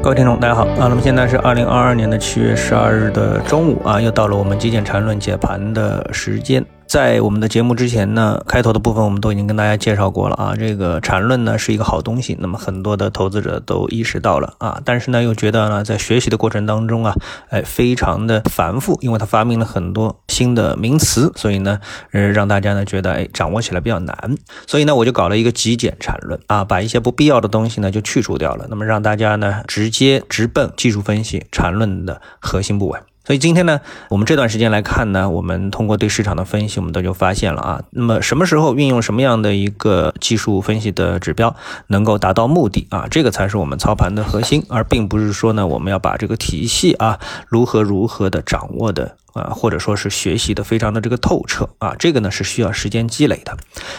各位听众，大家好啊！那么现在是二零二二年的七月十二日的中午啊，又到了我们极简缠论解盘的时间。在我们的节目之前呢，开头的部分我们都已经跟大家介绍过了啊。这个缠论呢是一个好东西，那么很多的投资者都意识到了啊，但是呢又觉得呢在学习的过程当中啊，哎非常的繁复，因为它发明了很多新的名词，所以呢呃让大家呢觉得哎掌握起来比较难，所以呢我就搞了一个极简缠论啊，把一些不必要的东西呢就去除掉了，那么让大家呢直接直奔技术分析缠论的核心部位。所以今天呢，我们这段时间来看呢，我们通过对市场的分析，我们都就发现了啊，那么什么时候运用什么样的一个技术分析的指标，能够达到目的啊，这个才是我们操盘的核心，而并不是说呢，我们要把这个体系啊如何如何的掌握的啊，或者说是学习的非常的这个透彻啊，这个呢是需要时间积累的。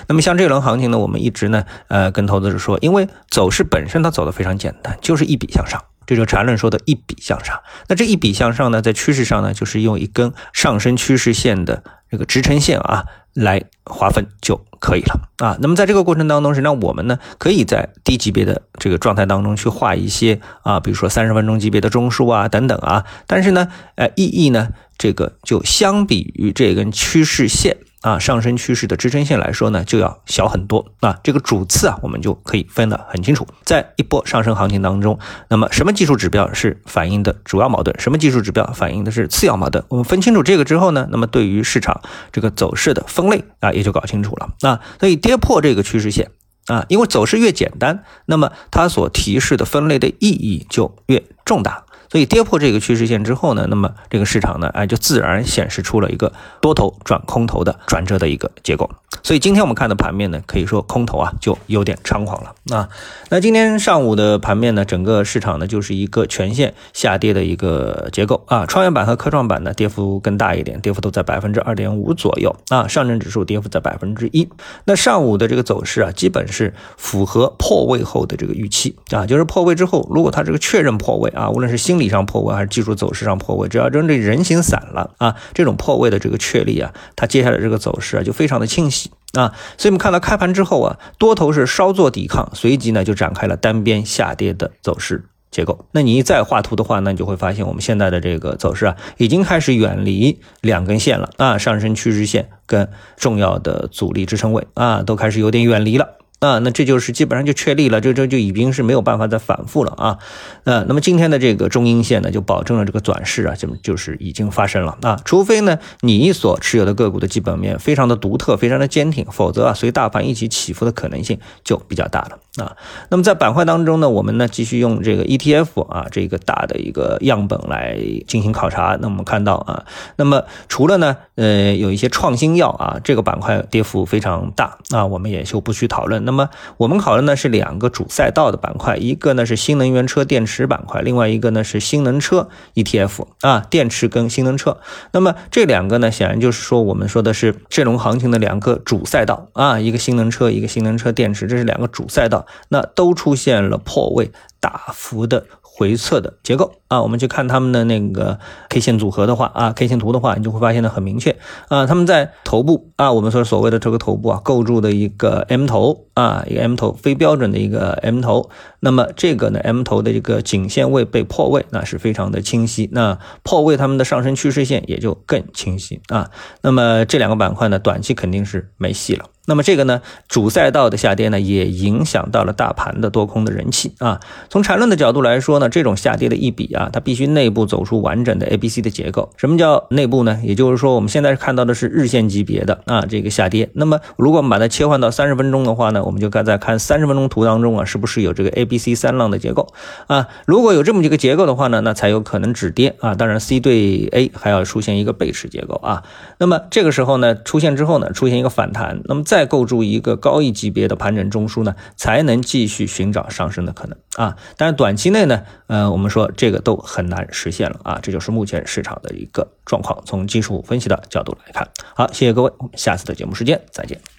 那么像这轮行情呢，我们一直呢，呃，跟投资者说，因为走势本身它走的非常简单，就是一笔向上。这就缠论说的一笔向上，那这一笔向上呢，在趋势上呢，就是用一根上升趋势线的这个支撑线啊来划分就可以了啊。那么在这个过程当中，实际上我们呢可以在低级别的这个状态当中去画一些啊，比如说三十分钟级别的中枢啊等等啊，但是呢，呃，意义呢，这个就相比于这根趋势线。啊，上升趋势的支撑线来说呢，就要小很多啊。这个主次啊，我们就可以分得很清楚。在一波上升行情当中，那么什么技术指标是反映的主要矛盾，什么技术指标反映的是次要矛盾？我们分清楚这个之后呢，那么对于市场这个走势的分类啊，也就搞清楚了啊。所以跌破这个趋势线啊，因为走势越简单，那么它所提示的分类的意义就越重大。所以跌破这个趋势线之后呢，那么这个市场呢，哎，就自然显示出了一个多头转空头的转折的一个结构。所以今天我们看的盘面呢，可以说空头啊就有点猖狂了啊。那今天上午的盘面呢，整个市场呢就是一个全线下跌的一个结构啊。创业板和科创板呢跌幅更大一点，跌幅都在百分之二点五左右啊。上证指数跌幅在百分之一。那上午的这个走势啊，基本是符合破位后的这个预期啊，就是破位之后，如果它这个确认破位啊，无论是新理上破位还是技术走势上破位，只要真这人形散了啊，这种破位的这个确立啊，它接下来这个走势啊就非常的清晰啊。所以我们看到开盘之后啊，多头是稍作抵抗，随即呢就展开了单边下跌的走势结构。那你一再画图的话，那你就会发现我们现在的这个走势啊，已经开始远离两根线了啊，上升趋势线跟重要的阻力支撑位啊，都开始有点远离了。啊，那这就是基本上就确立了，这这就已经是没有办法再反复了啊。呃，那么今天的这个中阴线呢，就保证了这个转势啊，就就是已经发生了啊。除非呢，你所持有的个股的基本面非常的独特，非常的坚挺，否则啊，随大盘一起起伏的可能性就比较大了啊。那么在板块当中呢，我们呢继续用这个 ETF 啊这个大的一个样本来进行考察。那我们看到啊，那么除了呢，呃，有一些创新药啊，这个板块跌幅非常大啊，我们也就不去讨论。那么我们考虑呢是两个主赛道的板块，一个呢是新能源车电池板块，另外一个呢是新能车 ETF 啊，电池跟新能车。那么这两个呢，显然就是说我们说的是这轮行情的两个主赛道啊，一个新能车，一个新能车电池，这是两个主赛道，那都出现了破位大幅的。回撤的结构啊，我们去看他们的那个 K 线组合的话啊，K 线图的话，你就会发现的很明确啊，他们在头部啊，我们说所谓的这个头部啊，构筑的一个 M 头啊，一个 M 头非标准的一个 M 头，那么这个呢 M 头的一个颈线位被破位，那是非常的清晰，那破位他们的上升趋势线也就更清晰啊，那么这两个板块呢，短期肯定是没戏了。那么这个呢，主赛道的下跌呢，也影响到了大盘的多空的人气啊。从缠论的角度来说呢，这种下跌的一笔啊，它必须内部走出完整的 A、B、C 的结构。什么叫内部呢？也就是说，我们现在看到的是日线级别的啊这个下跌。那么如果我们把它切换到三十分钟的话呢，我们就该在看三十分钟图当中啊，是不是有这个 A、B、C 三浪的结构啊？如果有这么几个结构的话呢，那才有可能止跌啊。当然，C 对 A 还要出现一个背驰结构啊。那么这个时候呢，出现之后呢，出现一个反弹，那么。再构筑一个高一级别的盘整中枢呢，才能继续寻找上升的可能啊。但是短期内呢，呃，我们说这个都很难实现了啊。这就是目前市场的一个状况。从技术分析的角度来看，好，谢谢各位，我们下次的节目时间再见。